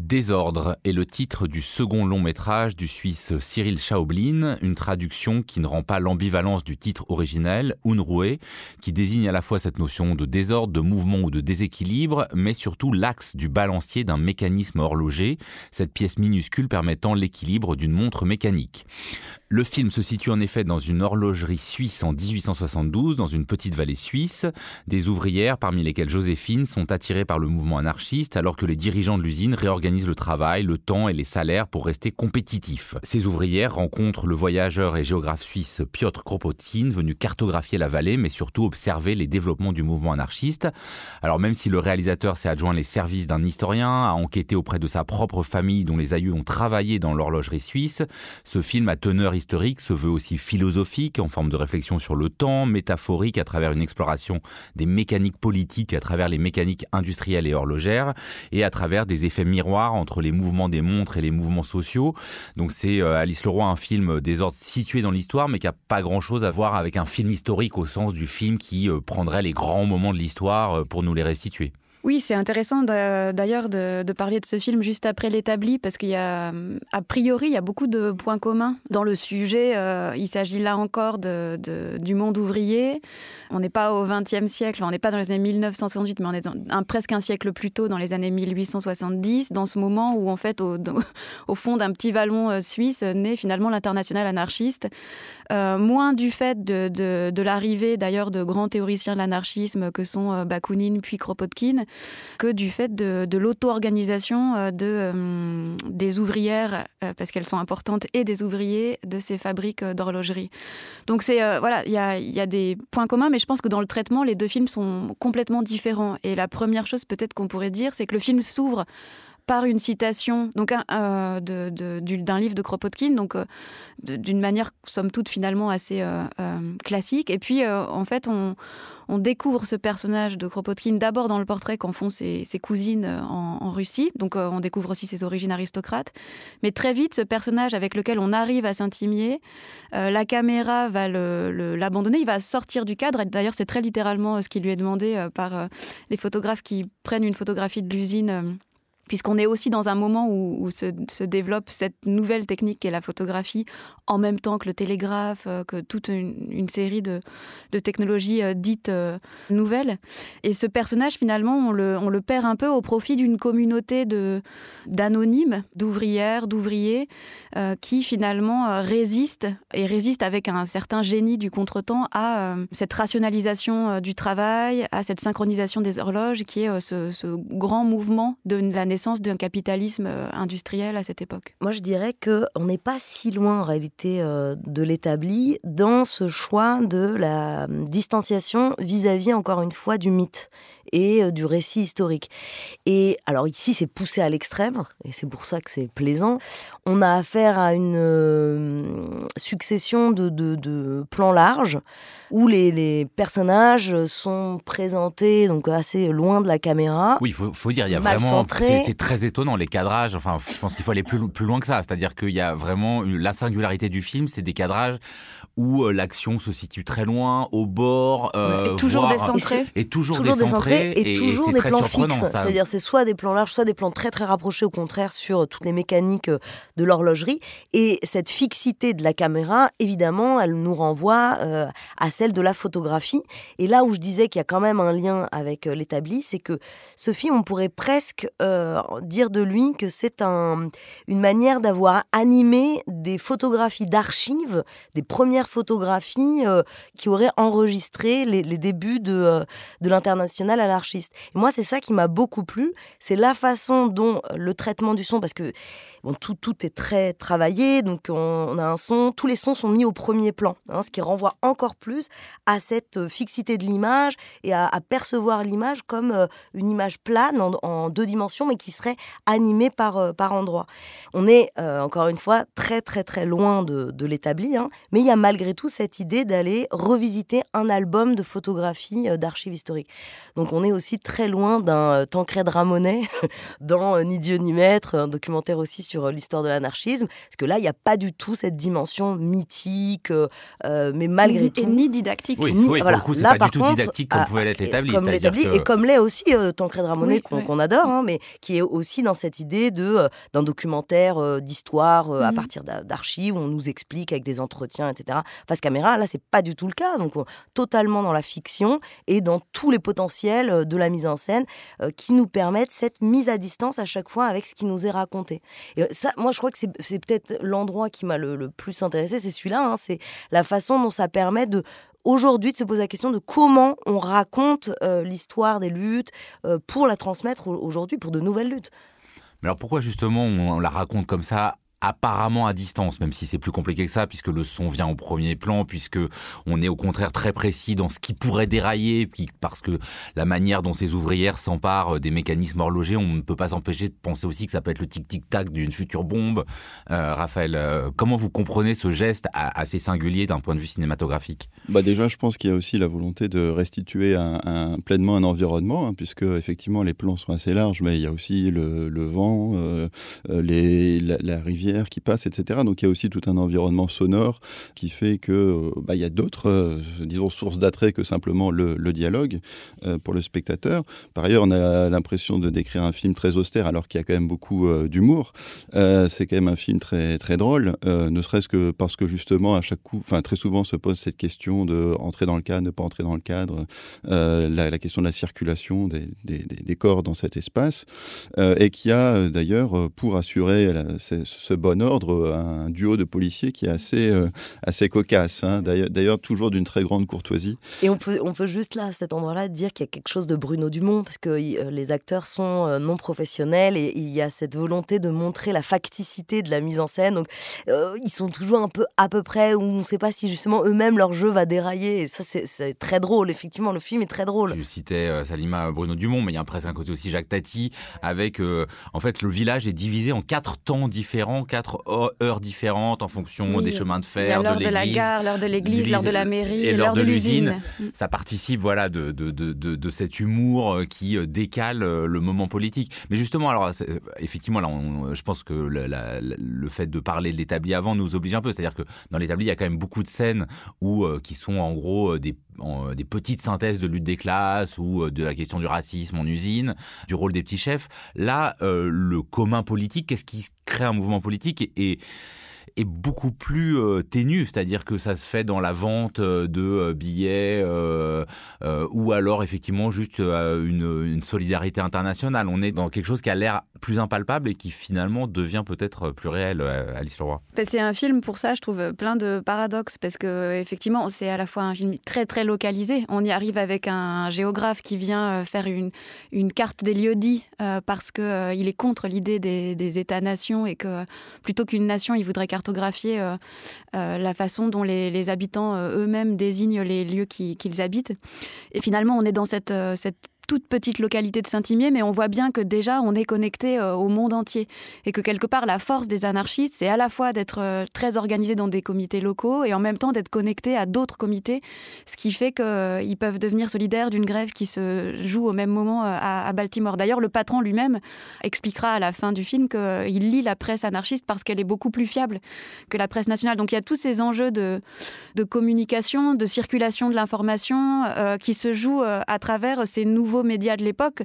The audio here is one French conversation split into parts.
Désordre est le titre du second long métrage du Suisse Cyril Schaoblin, une traduction qui ne rend pas l'ambivalence du titre originel, Unruhe, qui désigne à la fois cette notion de désordre, de mouvement ou de déséquilibre, mais surtout l'axe du balancier d'un mécanisme horloger, cette pièce minuscule permettant l'équilibre d'une montre mécanique. Le film se situe en effet dans une horlogerie suisse en 1872, dans une petite vallée suisse. Des ouvrières, parmi lesquelles Joséphine, sont attirées par le mouvement anarchiste, alors que les dirigeants de l'usine réorganisent le travail, le temps et les salaires pour rester compétitifs. Ces ouvrières rencontrent le voyageur et géographe suisse Piotr Kropotkin, venu cartographier la vallée, mais surtout observer les développements du mouvement anarchiste. Alors même si le réalisateur s'est adjoint les services d'un historien, a enquêté auprès de sa propre famille dont les aïeux ont travaillé dans l'horlogerie suisse, ce film a teneur historique se veut aussi philosophique, en forme de réflexion sur le temps, métaphorique à travers une exploration des mécaniques politiques à travers les mécaniques industrielles et horlogères, et à travers des effets miroirs entre les mouvements des montres et les mouvements sociaux. Donc c'est euh, Alice Leroy, un film des ordres situé dans l'histoire, mais qui a pas grand-chose à voir avec un film historique au sens du film qui euh, prendrait les grands moments de l'histoire euh, pour nous les restituer. Oui, c'est intéressant d'ailleurs de, parler de ce film juste après l'établi, parce qu'il y a, a priori, il y a beaucoup de points communs dans le sujet. Euh, il s'agit là encore de, du monde ouvrier. On n'est pas au XXe siècle, on n'est pas dans les années 1968, mais on est un, presque un siècle plus tôt, dans les années 1870, dans ce moment où, en fait, au, fond d'un petit vallon euh, suisse, naît finalement l'international anarchiste. Euh, moins du fait de, l'arrivée d'ailleurs de grands théoriciens de l'anarchisme que sont Bakounine puis Kropotkin, que du fait de, l'auto-organisation euh, de, euh, des ouvrières, euh, parce qu'elles sont importantes, et des ouvriers de ces fabriques d'horlogerie. Donc voilà, il y a, des points communs, mais je pense que dans le traitement, les deux films sont complètement différents. Et la première chose peut-être qu'on pourrait dire, c'est que le film s'ouvre par une citation donc d'un livre de Kropotkin, donc d'une manière somme toute finalement assez classique. Et puis en fait, on, découvre ce personnage de Kropotkin d'abord dans le portrait qu'en font ses, cousines euh, en, Russie. Donc euh, on découvre aussi ses origines aristocrates. Mais très vite, ce personnage avec lequel on arrive à s'intimier, euh, la caméra va l'abandonner, il va sortir du cadre. D'ailleurs, c'est très littéralement ce qui lui est demandé par les photographes qui prennent une photographie de l'usine puisqu'on est aussi dans un moment où, se, développe cette nouvelle technique qu'est la photographie, en même temps que le télégraphe, euh, que toute une, série de, technologies euh, dites euh, nouvelles. Et ce personnage, finalement, on le, perd un peu au profit d'une communauté d'anonymes, d'ouvrières, d'ouvriers, qui finalement résistent, et résistent avec un certain génie du contretemps à cette rationalisation du travail, à cette synchronisation des horloges, qui est ce, ce grand mouvement de la naissance d'un capitalisme euh, industriel à cette époque. Moi, je dirais qu'on n'est pas si loin en réalité euh, de l'établi dans ce choix de la distanciation vis-à-vis, encore une fois, du mythe et euh, du récit historique. Et alors ici, c'est poussé à l'extrême, et c'est pour ça que c'est plaisant. On a affaire à une succession de, de plans larges où les, personnages sont présentés donc assez loin de la caméra. Oui, il faut, dire, il y a vraiment. C'est très étonnant, les cadrages. Enfin, je pense qu'il faut aller plus, plus loin que ça. C'est-à-dire qu'il y a vraiment. La singularité du film, c'est des cadrages où euh, l'action se situe très loin, au bord. Euh, et toujours décentré. Et toujours, toujours décentré. Et, toujours des plans fixes. C'est-à-dire, c'est soit des plans larges, soit des plans très très rapprochés, au contraire, sur toutes les mécaniques euh, de l'horlogerie. Et cette fixité de la caméra, évidemment, elle nous renvoie à celle de la photographie. Et là où je disais qu'il y a quand même un lien avec euh, l'établi, c'est que ce film, on pourrait presque euh, dire de lui que c'est un, une manière d'avoir animé des photographies d'archives, des premières photographies euh, qui auraient enregistré les, débuts de, de l'international anarchiste. Et moi, c'est ça qui m'a beaucoup plu, c'est la façon dont le traitement du son, parce que tout, tout est très travaillé, donc on, a un son, tous les sons sont mis au premier plan, hein, ce qui renvoie encore plus à cette euh, fixité de l'image et à, percevoir l'image comme euh, une image plane en, deux dimensions, mais qui serait animée par, euh, par endroits. On est, encore une fois, très très très loin de, de l'établi, hein, mais il y a malgré tout cette idée d'aller revisiter un album de photographie d'archives historiques. Donc on est aussi très loin d'un Tancred Ramonet dans Ni Dieu ni Maître, un documentaire aussi sur l'histoire de l'anarchisme, parce que là, il n'y a pas du tout cette dimension mythique, mais malgré tout... Et ni didactique. Oui, ni, pour le coup, c'est pas du tout didactique comme pouvait l'être l'établi. Comme l'établi, et comme l'est aussi Tancred Ramonet, qu'on adore, hein, mais qui est aussi dans cette idée de d'un documentaire d'histoire à mmh. partir d'archives, où on nous explique avec des entretiens, etc. Face caméra, là, c'est pas du tout le cas. Donc, totalement dans la fiction et dans tous les potentiels de la mise en scène qui nous permettent cette mise à distance à chaque fois avec ce qui nous est raconté. Et ça, moi, je crois que c'est peut-être l'endroit qui m'a le, plus intéressé, c'est celui-là. Hein, c'est la façon dont ça permet de aujourd'hui de se poser la question de comment on raconte l'histoire des luttes pour la transmettre aujourd'hui pour de nouvelles luttes. Mais alors pourquoi justement on la raconte comme ça apparemment à distance, même si c'est plus compliqué que ça, puisque le son vient au premier plan, puisque on est au contraire très précis dans ce qui pourrait dérailler, parce que la manière dont ces ouvrières s'emparent des mécanismes horlogers, on ne peut pas s'empêcher de penser aussi que ça peut être le tic-tic-tac d'une future bombe. Euh, Raphaël, euh, comment vous comprenez ce geste assez singulier d'un point de vue cinématographique? Bah Déjà, je pense qu'il y a aussi la volonté de restituer pleinement un environnement, hein, puisque effectivement les plans sont assez larges, mais il y a aussi le, vent, euh, la rivière qui passe, etc. Donc il y a aussi tout un environnement sonore qui fait que euh, bah, il y a d'autres, euh, disons, sources d'attrait que simplement le, dialogue euh, pour le spectateur. Par ailleurs, on a l'impression de décrire un film très austère alors qu'il y a quand même beaucoup d'humour. c'est quand même un film très très drôle, ne serait-ce que parce que justement à chaque coup, enfin très souvent se pose cette question de entrer dans le cadre, ne pas entrer dans le cadre, la, question de la circulation des, corps dans cet espace, et qui a d'ailleurs pour assurer ce bon ordre un duo de policiers qui est assez, euh, assez cocasse. Hein. D'ailleurs, toujours d'une très grande courtoisie. Et on peut, on peut juste là, à cet endroit-là, dire qu'il y a quelque chose de Bruno Dumont, parce que euh, les acteurs sont euh, non professionnels et il y a cette volonté de montrer la facticité de la mise en scène. Donc, ils sont toujours un peu à peu près, où on ne sait pas si justement eux-mêmes leur jeu va dérailler. Et ça, c'est très drôle. Effectivement, le film est très drôle. Tu citais Salima Bruno Dumont, mais il y a presque un côté aussi Jacques Tati, avec en fait le village est divisé en quatre temps différents quatre heures différentes en fonction des chemins de fer, l'heure de, de, la gare, l'heure de l'église, l'heure de la mairie et, l'heure de l'usine. Ça participe voilà de, de, de, cet humour euh, qui euh, décale euh, le moment politique. Mais justement, alors effectivement, là, je pense que le fait de parler de l'établi avant nous oblige un peu. C'est-à-dire que dans l'établi, il y a quand même beaucoup de scènes où qui sont en gros des des petites synthèses de lutte des classes ou de la question du racisme en usine, du rôle des petits chefs. Là, le commun politique, qu'est-ce qui crée un mouvement politique? Et, est beaucoup plus euh, ténu, c'est-à-dire que ça se fait dans la vente euh, de euh, billets ou alors effectivement juste une, une, solidarité internationale. On est dans quelque chose qui a l'air plus impalpable et qui finalement devient peut-être plus réel, Alice Leroy. Bah, c'est un film pour ça, je trouve, plein de paradoxes parce que effectivement, c'est à la fois un film très très localisé. On y arrive avec un géographe qui vient faire une, carte des lieux dits parce qu'il il est contre l'idée des, des États-nations et que plutôt qu'une nation, il voudrait cartographier euh, euh, la façon dont les, habitants euh, eux-mêmes désignent les lieux qu'ils habitent. Et finalement, on est dans cette toute petite localité de Saint-Imier, mais on voit bien que déjà on est connecté euh, au monde entier et que quelque part la force des anarchistes, c'est à la fois d'être euh, très organisés dans des comités locaux et en même temps d'être connectés à d'autres comités, ce qui fait qu'ils euh, peuvent devenir solidaires d'une grève qui se joue au même moment à, Baltimore. D'ailleurs, le patron lui-même expliquera à la fin du film qu'il lit la presse anarchiste parce qu'elle est beaucoup plus fiable que la presse nationale. Donc il y a tous ces enjeux de communication, de circulation de l'information qui se jouent à travers ces nouveaux médias de l'époque,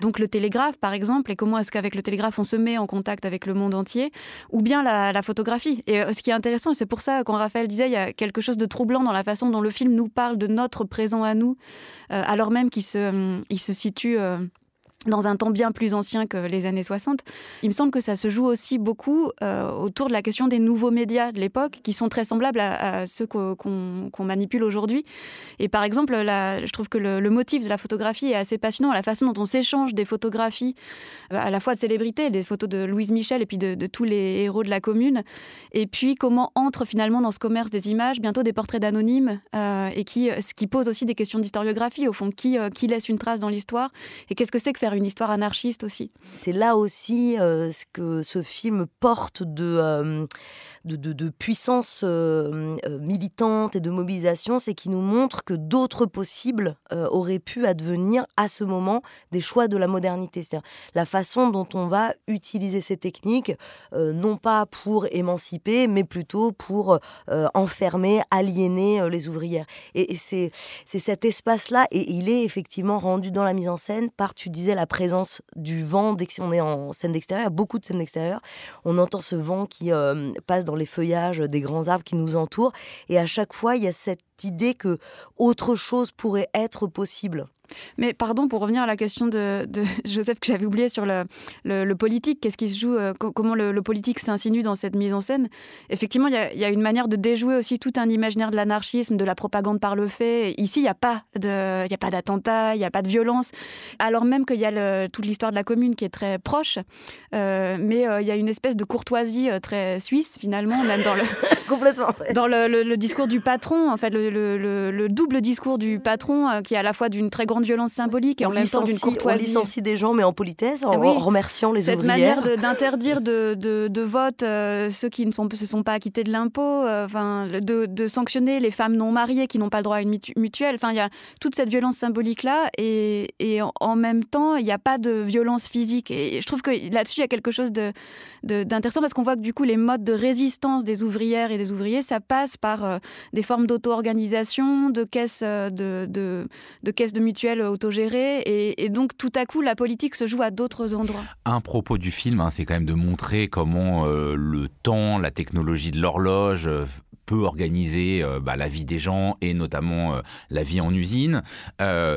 donc le télégraphe par exemple, et comment est-ce qu'avec le télégraphe on se met en contact avec le monde entier, ou bien la, photographie. Et euh, ce qui est intéressant, c'est pour ça, quand Raphaël disait, il y a quelque chose de troublant dans la façon dont le film nous parle de notre présent à nous, euh, alors même qu'il se, il se situe... Euh, dans un temps bien plus ancien que les années 60. Il me semble que ça se joue aussi beaucoup euh, autour de la question des nouveaux médias de l'époque, qui sont très semblables à, ceux qu'on manipule aujourd'hui. Et par exemple, je trouve que le, motif de la photographie est assez passionnant, la façon dont on s'échange des photographies, euh, à la fois de célébrités, des photos de Louise Michel et puis de, tous les héros de la commune, et puis comment entre finalement dans ce commerce des images bientôt des portraits d'anonymes, euh, et qui, ce qui pose aussi des questions d'historiographie, au fond, qui, qui laisse une trace dans l'histoire, et qu'est-ce que c'est que faire une histoire anarchiste aussi. C'est là aussi euh, ce que ce film porte de, euh, de, puissance euh, euh, militante et de mobilisation, c'est qu'il nous montre que d'autres possibles euh, auraient pu advenir à ce moment des choix de la modernité. C'est-à-dire la façon dont on va utiliser ces techniques, non pas pour émanciper, mais plutôt pour enfermer, aliéner les ouvrières. Et, c'est cet espace-là, et il est effectivement rendu dans la mise en scène par, tu disais, la présence du vent. Dès qu'on est en scène d'extérieur, beaucoup de scènes d'extérieur, on entend ce vent qui passe dans les feuillages des grands arbres qui nous entourent. Et à chaque fois, il y a cette idée que autre chose pourrait être possible. Mais pardon, pour revenir à la question de, Joseph que j'avais oublié sur le, politique, qu'est-ce qui se joue, euh, comment le, politique s'insinue dans cette mise en scène? Effectivement, il y, a une manière de déjouer aussi tout un imaginaire de l'anarchisme, de la propagande par le fait. Ici, il n'y a pas d'attentat, il n'y a pas de violence, alors même qu'il y a toute l'histoire de la commune qui est très proche. Euh, mais euh, il y a une espèce de courtoisie très suisse, finalement, même dans le, Complètement, dans le, discours du patron, en fait, le, double discours du patron, qui est à la fois d'une très grande violence symbolique et en même temps d'une courtoisie. On licencie des gens, mais en politesse, en, remerciant les Cette ouvrières. manière d'interdire de, de, vote euh, ceux qui ne sont, se sont pas acquittés de l'impôt, euh, enfin, de, de, sanctionner les femmes non mariées qui n'ont pas le droit à une mutuelle. Enfin, il y a toute cette violence symbolique-là et, et en, même temps, il n'y a pas de violence physique. Et je trouve que là-dessus, il y a quelque chose d'intéressant parce qu'on voit que du coup, les modes de résistance des ouvrières et des ouvriers, ça passe par euh, des formes d'auto-organisation, de caisses de, de, de, mutuelles autogéré. Et, et, donc, tout à coup, la politique se joue à d'autres endroits. Un propos du film, hein, c'est quand même de montrer comment euh, le temps, la technologie de l'horloge euh, peut organiser euh, bah, la vie des gens et notamment euh, la vie en usine. Euh,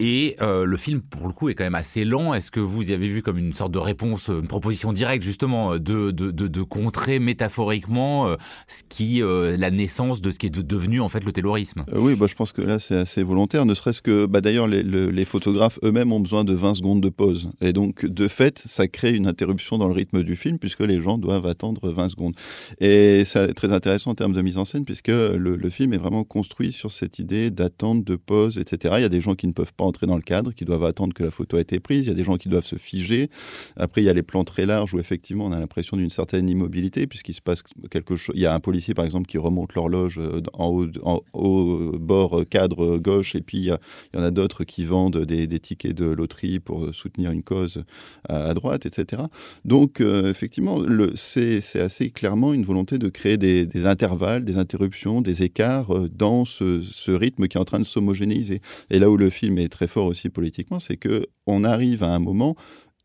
et le film, pour le coup, est quand même assez lent. Est-ce que vous y avez vu comme une sorte de réponse, une proposition directe justement de, de, contrer métaphoriquement ce qui, la naissance de ce qui est devenu en fait le taylorisme? Oui, bah, je pense que là c'est assez volontaire, ne serait-ce que bah, d'ailleurs les, les, photographes eux-mêmes ont besoin de 20 secondes de pause. Et donc de fait, ça crée une interruption dans le rythme du film puisque les gens doivent attendre 20 secondes. Et c'est très intéressant en termes de mise en scène, puisque le, film est vraiment construit sur cette idée d'attente, de pause, etc. Il y a des gens qui ne peuvent pas entrer dans le cadre, qui doivent attendre que la photo ait été prise. Il y a des gens qui doivent se figer. Après, il y a les plans très larges où effectivement on a l'impression d'une certaine immobilité, puisqu'il se passe quelque chose. Il y a un policier, par exemple, qui remonte l'horloge euh, en haut, haut bord cadre gauche, et puis il y, en a d'autres qui vendent des, tickets de loterie pour soutenir une cause à, droite, etc. Donc, euh, effectivement, c'est assez clairement une volonté de créer des intervalles des interruptions, des écarts euh, dans ce, rythme qui est en train de s'homogénéiser. Et là où le film est très fort aussi politiquement, c'est que on arrive à un moment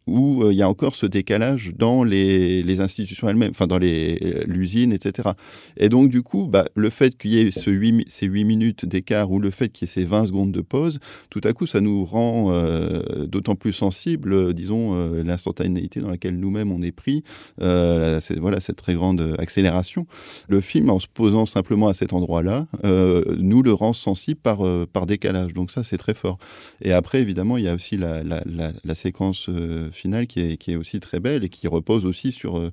où euh, il y a encore ce décalage dans les, institutions elles-mêmes, enfin dans euh, l'usine, etc. Et donc du coup, bah, le fait qu'il y ait ce 8, ces 8 minutes d'écart ou le fait qu'il y ait ces 20 secondes de pause, tout à coup, ça nous rend euh, d'autant plus sensible, disons, l'instantanéité dans laquelle nous-mêmes on est pris, voilà, cette très grande accélération. Le film, en se posant simplement à cet endroit-là, nous le rend sensible par, décalage. Donc ça, c'est très fort. Et après, évidemment, il y a aussi la, la, la séquence finale qui est, qui est aussi très belle et qui repose aussi sur euh,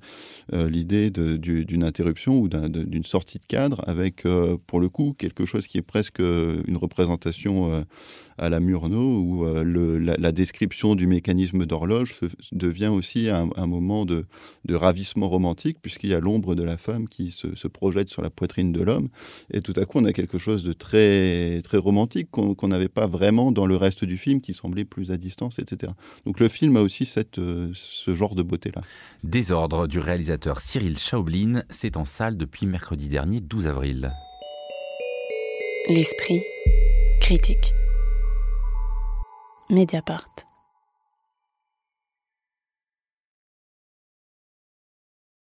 euh, l'idée d'une interruption ou d'une sortie de cadre avec, euh, pour le coup, quelque chose qui est presque une représentation à la Murnau, où la, description du mécanisme d'horloge devient aussi un, moment de, ravissement romantique, puisqu'il y a l'ombre de la femme qui se, se, projette sur la poitrine de l'homme. Et tout à coup, on a quelque chose de très, très romantique qu'on n'avait pas vraiment dans le reste du film, qui semblait plus à distance, etc. Donc le film a aussi cette, euh, ce genre de beauté-là. Désordre du réalisateur Cyril Chaublin, c'est en salle depuis mercredi dernier, 12 avril. L'esprit critique. Mediapart.